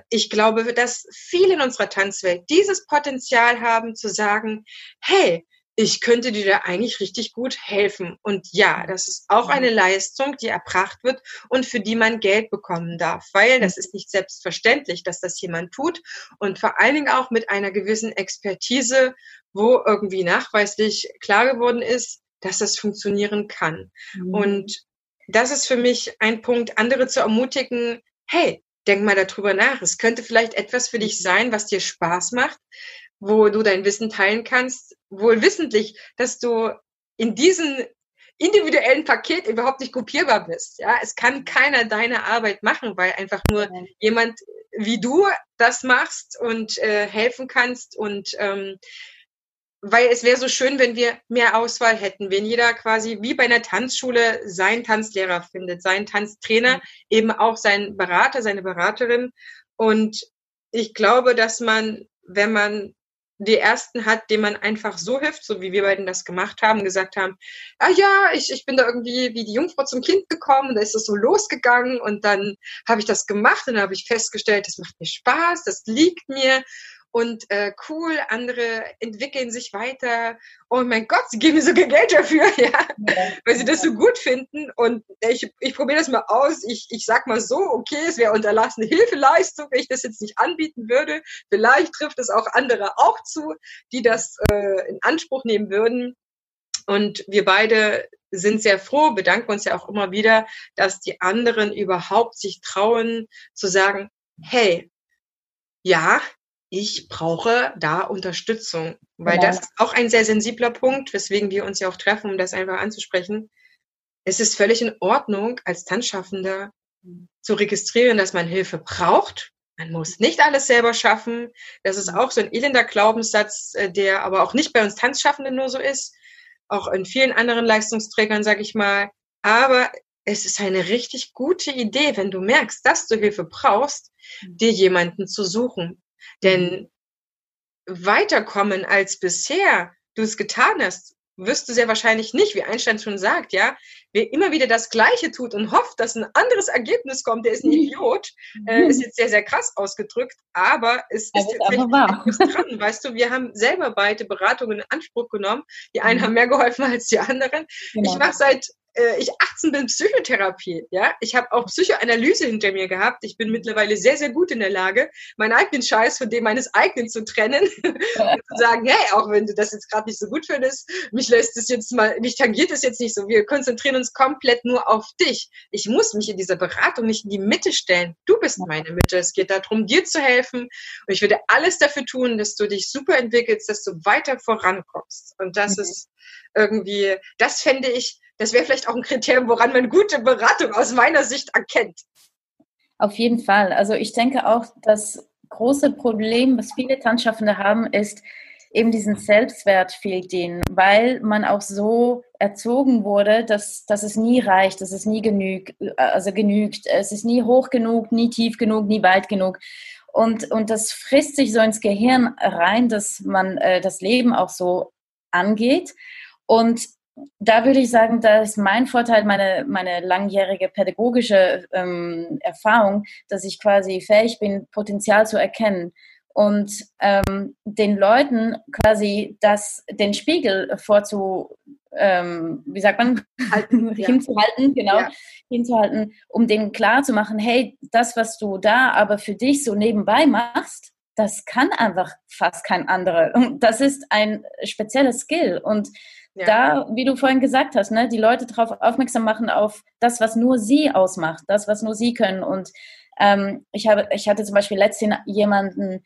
Ich glaube, dass viele in unserer Tanzwelt dieses Potenzial haben, zu sagen, hey, ich könnte dir da eigentlich richtig gut helfen. Und ja, das ist auch eine Leistung, die erbracht wird und für die man Geld bekommen darf, weil das ist nicht selbstverständlich, dass das jemand tut und vor allen Dingen auch mit einer gewissen Expertise, wo irgendwie nachweislich klar geworden ist, dass das funktionieren kann. Mhm. Und das ist für mich ein Punkt, andere zu ermutigen, hey, denk mal darüber nach. Es könnte vielleicht etwas für dich sein, was dir Spaß macht, wo du dein Wissen teilen kannst, wohl wissentlich, dass du in diesem individuellen Paket überhaupt nicht kopierbar bist. Ja, es kann keiner deine Arbeit machen, weil einfach nur jemand wie du das machst und äh, helfen kannst und ähm, weil es wäre so schön, wenn wir mehr Auswahl hätten, wenn jeder quasi wie bei einer Tanzschule seinen Tanzlehrer findet, seinen Tanztrainer, eben auch seinen Berater, seine Beraterin. Und ich glaube, dass man, wenn man die ersten hat, dem man einfach so hilft, so wie wir beiden das gemacht haben, gesagt haben, ah ja, ich, ich bin da irgendwie wie die Jungfrau zum Kind gekommen, und da ist es so losgegangen und dann habe ich das gemacht und dann habe ich festgestellt, das macht mir Spaß, das liegt mir und äh, cool, andere entwickeln sich weiter. Oh mein Gott, sie geben mir sogar Geld dafür, ja, ja. weil sie das so gut finden. Und ich, ich probiere das mal aus. Ich, ich sag mal so, okay, es wäre unterlassene Hilfeleistung, wenn ich das jetzt nicht anbieten würde. Vielleicht trifft es auch andere auch zu, die das äh, in Anspruch nehmen würden. Und wir beide sind sehr froh, bedanken uns ja auch immer wieder, dass die anderen überhaupt sich trauen zu sagen, hey, ja, ich brauche da Unterstützung, weil genau. das ist auch ein sehr sensibler Punkt, weswegen wir uns ja auch treffen, um das einfach anzusprechen. Es ist völlig in Ordnung, als Tanzschaffender zu registrieren, dass man Hilfe braucht. Man muss nicht alles selber schaffen. Das ist auch so ein elender Glaubenssatz, äh, der aber auch nicht bei uns Tanzschaffenden nur so ist, auch in vielen anderen Leistungsträgern, sage ich mal. Aber es ist eine richtig gute Idee, wenn du merkst, dass du Hilfe brauchst, mhm. dir jemanden zu suchen. Denn weiterkommen als bisher du es getan hast, wirst du sehr wahrscheinlich nicht, wie Einstein schon sagt, ja. Wer immer wieder das Gleiche tut und hofft, dass ein anderes Ergebnis kommt, der ist ein mhm. Idiot. Äh, ist jetzt sehr, sehr krass ausgedrückt, aber es ist, ist tatsächlich dran. Weißt du, wir haben selber beide Beratungen in Anspruch genommen. Die einen mhm. haben mehr geholfen als die anderen. Genau. Ich mache seit äh, ich 18 bin Psychotherapie, ja. Ich habe auch Psychoanalyse hinter mir gehabt. Ich bin mittlerweile sehr, sehr gut in der Lage, meinen eigenen Scheiß von dem meines eigenen zu trennen und zu sagen, hey, auch wenn du das jetzt gerade nicht so gut findest, mich lässt es jetzt mal, mich tangiert es jetzt nicht so. Wir konzentrieren uns komplett nur auf dich. Ich muss mich in dieser Beratung nicht in die Mitte stellen. Du bist meine Mitte. Es geht darum, dir zu helfen. Und ich würde alles dafür tun, dass du dich super entwickelst, dass du weiter vorankommst. Und das mhm. ist irgendwie, das fände ich, das wäre vielleicht auch ein Kriterium, woran man gute Beratung aus meiner Sicht erkennt. Auf jeden Fall. Also ich denke auch, das große Problem, was viele Tanzschaffende haben, ist eben diesen Selbstwert fehlt denen, weil man auch so erzogen wurde, dass, dass es nie reicht, dass es nie genügt, also genügt. Es ist nie hoch genug, nie tief genug, nie weit genug. Und, und das frisst sich so ins Gehirn rein, dass man äh, das Leben auch so angeht. Und da würde ich sagen, da ist mein Vorteil, meine, meine langjährige pädagogische ähm, Erfahrung, dass ich quasi fähig bin, Potenzial zu erkennen und ähm, den Leuten quasi das, den Spiegel vorzu, ähm, wie sagt man, Halten, hinzuhalten, genau, ja. hinzuhalten, um denen klar zu machen, hey, das, was du da aber für dich so nebenbei machst, das kann einfach fast kein anderer. Das ist ein spezielles Skill und ja. da, wie du vorhin gesagt hast, ne, die Leute darauf aufmerksam machen auf das, was nur sie ausmacht, das, was nur sie können. Und ähm, ich, habe, ich hatte zum Beispiel letztens jemanden,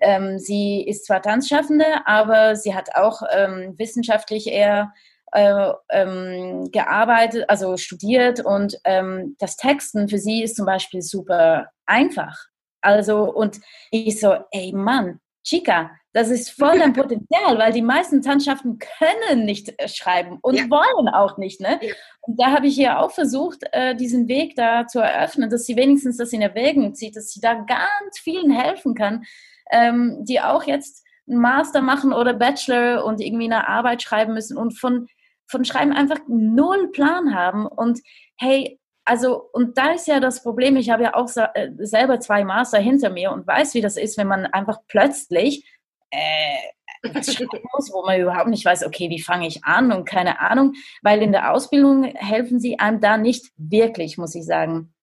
ähm, sie ist zwar Tanzschaffende, aber sie hat auch ähm, wissenschaftlich eher äh, ähm, gearbeitet, also studiert und ähm, das Texten für sie ist zum Beispiel super einfach. Also, und ich so, ey Mann, Chica, das ist voll dein Potenzial, weil die meisten Tanzschaften können nicht äh, schreiben und ja. wollen auch nicht. Ne? Ja. Und da habe ich ihr auch versucht, äh, diesen Weg da zu eröffnen, dass sie wenigstens das in Erwägung zieht, dass sie da ganz vielen helfen kann, ähm, die auch jetzt einen Master machen oder Bachelor und irgendwie eine Arbeit schreiben müssen und von, von Schreiben einfach null Plan haben. Und hey, also, und da ist ja das Problem, ich habe ja auch äh, selber zwei Master hinter mir und weiß, wie das ist, wenn man einfach plötzlich äh, muss, wo man überhaupt nicht weiß, okay, wie fange ich an und keine Ahnung, weil in der Ausbildung helfen sie einem da nicht wirklich, muss ich sagen.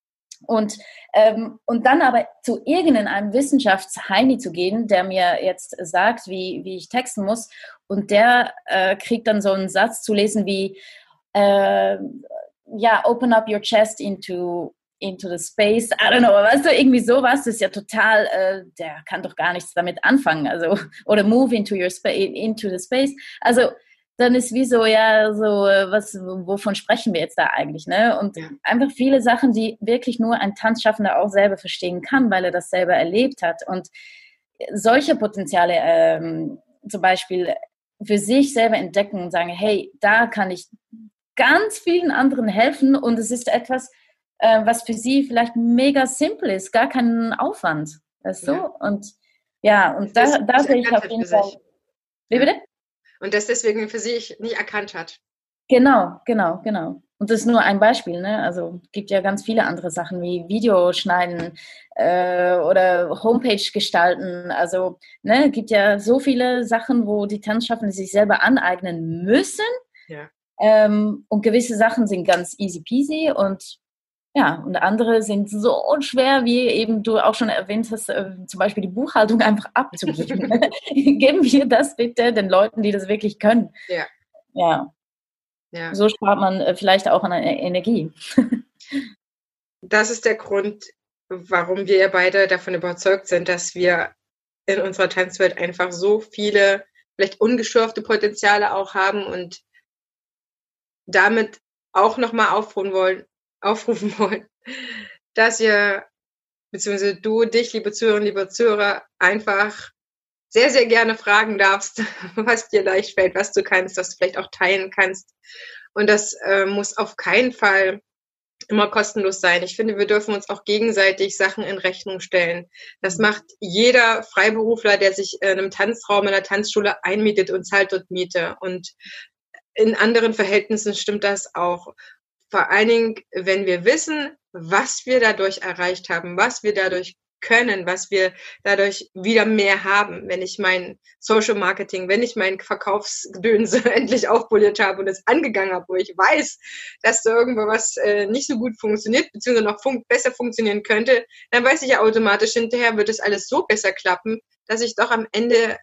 Und, ähm, und dann aber zu irgendeinem Wissenschaftsheini zu gehen, der mir jetzt sagt, wie, wie ich texten muss, und der äh, kriegt dann so einen Satz zu lesen wie, äh, ja, open up your chest into into the space, I don't know, weißt du, irgendwie sowas, ist ja total, äh, der kann doch gar nichts damit anfangen, also, oder move into your space, into the space, also, dann ist wie so, ja, so, äh, was, wovon sprechen wir jetzt da eigentlich, ne? Und ja. einfach viele Sachen, die wirklich nur ein Tanzschaffender auch selber verstehen kann, weil er das selber erlebt hat und solche Potenziale, ähm, zum Beispiel für sich selber entdecken und sagen, hey, da kann ich ganz vielen anderen helfen und es ist etwas, äh, was für sie vielleicht mega simpel ist, gar keinen Aufwand. Weißt du? Ja. Und ja, und da, da sehe ich auf jeden Fall. Wie bitte? Und das deswegen für sich nicht erkannt hat. Genau, genau, genau. Und das ist nur ein Beispiel, ne? Also gibt ja ganz viele andere Sachen wie Videoschneiden äh, oder Homepage gestalten. Also ne, gibt ja so viele Sachen, wo die Tanzschaffenden sich selber aneignen müssen. Ja. Ähm, und gewisse Sachen sind ganz easy peasy und ja, und andere sind so schwer, wie eben du auch schon erwähnt hast, äh, zum Beispiel die Buchhaltung einfach abzugeben. Geben wir das bitte den Leuten, die das wirklich können. Ja. Ja. ja. So spart man äh, vielleicht auch an Energie. das ist der Grund, warum wir beide davon überzeugt sind, dass wir in unserer Tanzwelt einfach so viele, vielleicht ungeschürfte Potenziale auch haben und damit auch nochmal aufrufen wollen, aufrufen wollen, dass ihr, beziehungsweise du, dich, liebe Zuhörerinnen, liebe Zuhörer, einfach sehr, sehr gerne fragen darfst, was dir leicht fällt, was du kannst, was du vielleicht auch teilen kannst. Und das äh, muss auf keinen Fall immer kostenlos sein. Ich finde, wir dürfen uns auch gegenseitig Sachen in Rechnung stellen. Das macht jeder Freiberufler, der sich in einem Tanzraum, in einer Tanzschule einmietet und zahlt dort Miete. Und in anderen Verhältnissen stimmt das auch. Vor allen Dingen, wenn wir wissen, was wir dadurch erreicht haben, was wir dadurch können, was wir dadurch wieder mehr haben, wenn ich mein Social Marketing, wenn ich mein Verkaufsgedönse endlich aufpoliert habe und es angegangen habe, wo ich weiß, dass da irgendwo was äh, nicht so gut funktioniert, beziehungsweise noch fun besser funktionieren könnte, dann weiß ich ja automatisch hinterher, wird es alles so besser klappen, dass ich doch am Ende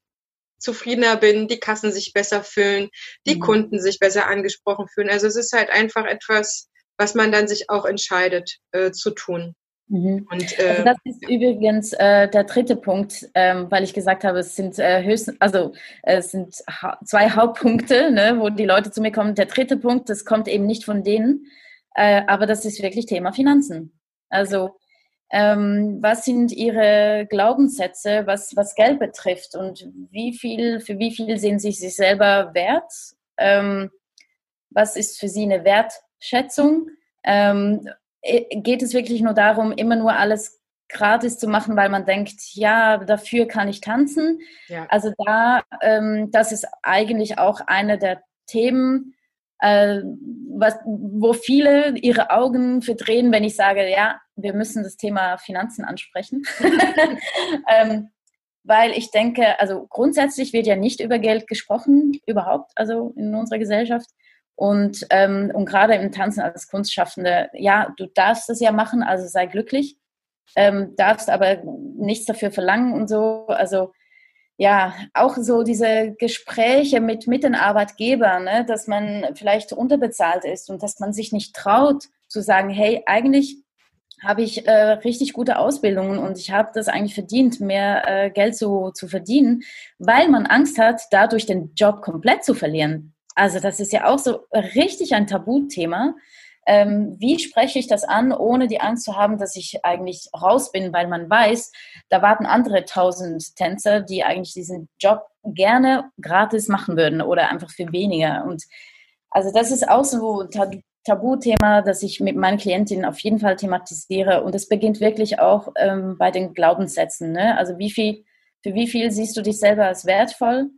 zufriedener bin, die Kassen sich besser fühlen, die mhm. Kunden sich besser angesprochen fühlen. Also es ist halt einfach etwas, was man dann sich auch entscheidet äh, zu tun. Mhm. Und, äh, also das ist übrigens äh, der dritte Punkt, ähm, weil ich gesagt habe, es sind äh, höchstens, also es sind ha zwei Hauptpunkte, ne, wo die Leute zu mir kommen. Der dritte Punkt, das kommt eben nicht von denen, äh, aber das ist wirklich Thema Finanzen. Also ähm, was sind Ihre Glaubenssätze, was, was Geld betrifft und wie viel, für wie viel sehen Sie sich selber wert? Ähm, was ist für Sie eine Wertschätzung? Ähm, geht es wirklich nur darum, immer nur alles gratis zu machen, weil man denkt, ja, dafür kann ich tanzen? Ja. Also da, ähm, das ist eigentlich auch eine der Themen, äh, was, wo viele ihre Augen verdrehen, wenn ich sage, ja, wir müssen das Thema Finanzen ansprechen. ähm, weil ich denke, also grundsätzlich wird ja nicht über Geld gesprochen, überhaupt, also in unserer Gesellschaft. Und, ähm, und gerade im Tanzen als Kunstschaffende, ja, du darfst es ja machen, also sei glücklich, ähm, darfst aber nichts dafür verlangen und so. Also ja, auch so diese Gespräche mit, mit den Arbeitgebern, ne, dass man vielleicht unterbezahlt ist und dass man sich nicht traut zu sagen, hey, eigentlich habe ich äh, richtig gute Ausbildungen und ich habe das eigentlich verdient, mehr äh, Geld zu, zu verdienen, weil man Angst hat, dadurch den Job komplett zu verlieren. Also das ist ja auch so richtig ein Tabuthema. Ähm, wie spreche ich das an, ohne die Angst zu haben, dass ich eigentlich raus bin, weil man weiß, da warten andere tausend Tänzer, die eigentlich diesen Job gerne gratis machen würden oder einfach für weniger. Und also das ist auch so ein Tabuthema, das ich mit meinen Klientinnen auf jeden Fall thematisiere. Und es beginnt wirklich auch ähm, bei den Glaubenssätzen. Ne? Also wie viel, für wie viel siehst du dich selber als wertvoll?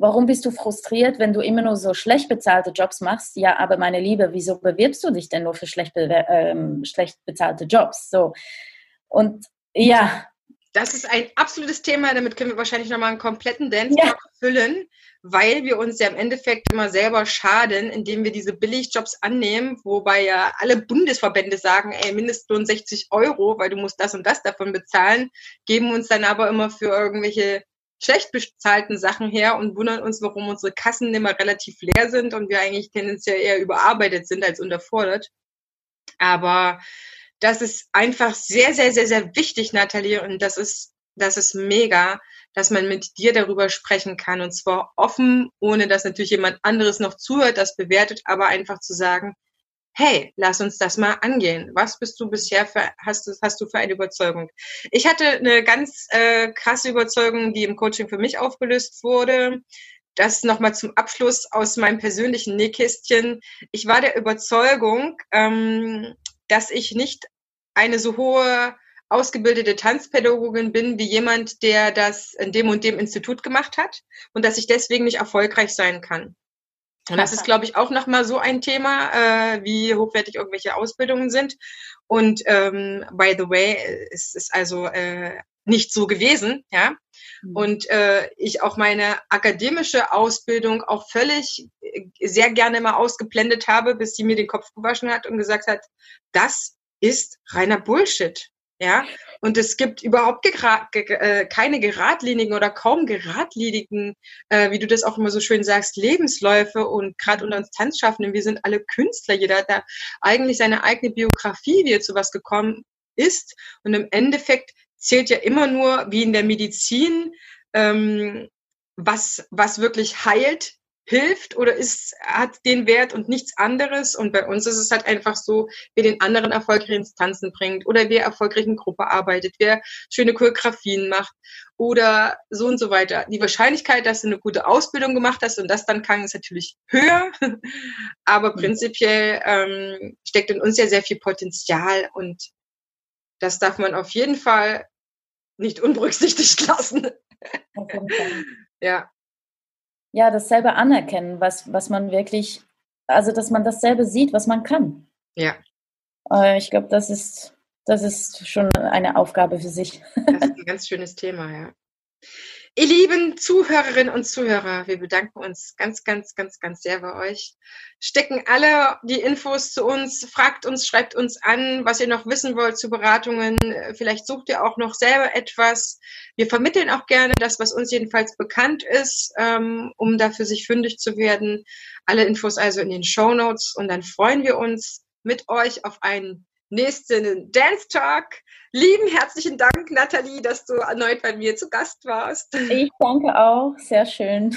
Warum bist du frustriert, wenn du immer nur so schlecht bezahlte Jobs machst? Ja, aber meine Liebe, wieso bewirbst du dich denn nur für schlecht, ähm, schlecht bezahlte Jobs? So. Und ja. Das ist ein absolutes Thema, damit können wir wahrscheinlich nochmal einen kompletten Dance ja. füllen, weil wir uns ja im Endeffekt immer selber schaden, indem wir diese Billigjobs annehmen, wobei ja alle Bundesverbände sagen, ey, Mindestlohn 60 Euro, weil du musst das und das davon bezahlen, geben uns dann aber immer für irgendwelche schlecht bezahlten Sachen her und wundern uns, warum unsere Kassen immer relativ leer sind und wir eigentlich tendenziell eher überarbeitet sind als unterfordert. Aber das ist einfach sehr, sehr, sehr, sehr wichtig, Nathalie, und das ist, das ist mega, dass man mit dir darüber sprechen kann und zwar offen, ohne dass natürlich jemand anderes noch zuhört, das bewertet, aber einfach zu sagen, hey, lass uns das mal angehen. Was bist du bisher für, hast du, hast du für eine Überzeugung? Ich hatte eine ganz äh, krasse Überzeugung, die im Coaching für mich aufgelöst wurde. Das nochmal zum Abschluss aus meinem persönlichen Nähkästchen. Ich war der Überzeugung, ähm, dass ich nicht eine so hohe ausgebildete Tanzpädagogin bin wie jemand, der das in dem und dem Institut gemacht hat und dass ich deswegen nicht erfolgreich sein kann. Und das ist, glaube ich, auch nochmal so ein Thema, äh, wie hochwertig irgendwelche Ausbildungen sind. Und ähm, by the way, es ist also äh, nicht so gewesen, ja. Mhm. Und äh, ich auch meine akademische Ausbildung auch völlig äh, sehr gerne mal ausgeblendet habe, bis sie mir den Kopf gewaschen hat und gesagt hat, das ist reiner Bullshit. Ja, und es gibt überhaupt gera äh, keine geradlinigen oder kaum geradlinigen, äh, wie du das auch immer so schön sagst, Lebensläufe und gerade unter uns Tanzschaffenden, wir sind alle Künstler, jeder hat da eigentlich seine eigene Biografie, wie er zu was gekommen ist. Und im Endeffekt zählt ja immer nur, wie in der Medizin, ähm, was, was wirklich heilt, hilft oder ist, hat den Wert und nichts anderes. Und bei uns ist es halt einfach so, wer den anderen erfolgreich ins Tanzen bringt oder wer erfolgreich in Gruppe arbeitet, wer schöne Choreografien macht oder so und so weiter. Die Wahrscheinlichkeit, dass du eine gute Ausbildung gemacht hast und das dann kann, ist natürlich höher. Aber mhm. prinzipiell ähm, steckt in uns ja sehr viel Potenzial und das darf man auf jeden Fall nicht unberücksichtigt lassen. ja ja, dasselbe anerkennen, was, was man wirklich, also dass man dasselbe sieht, was man kann. Ja. Äh, ich glaube, das ist, das ist schon eine Aufgabe für sich. Das ist ein ganz schönes Thema, ja. Ihr lieben Zuhörerinnen und Zuhörer, wir bedanken uns ganz, ganz, ganz, ganz sehr bei euch. Stecken alle die Infos zu uns, fragt uns, schreibt uns an, was ihr noch wissen wollt zu Beratungen. Vielleicht sucht ihr auch noch selber etwas. Wir vermitteln auch gerne das, was uns jedenfalls bekannt ist, ähm, um dafür sich fündig zu werden. Alle Infos also in den Show Notes und dann freuen wir uns mit euch auf einen nächsten Dance Talk. Lieben herzlichen Dank, Nathalie, dass du erneut bei mir zu Gast warst. Ich danke auch, sehr schön.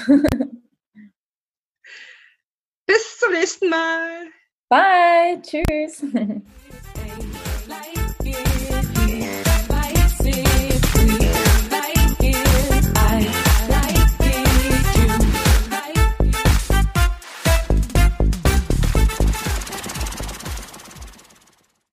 Bis zum nächsten Mal. Bye, tschüss.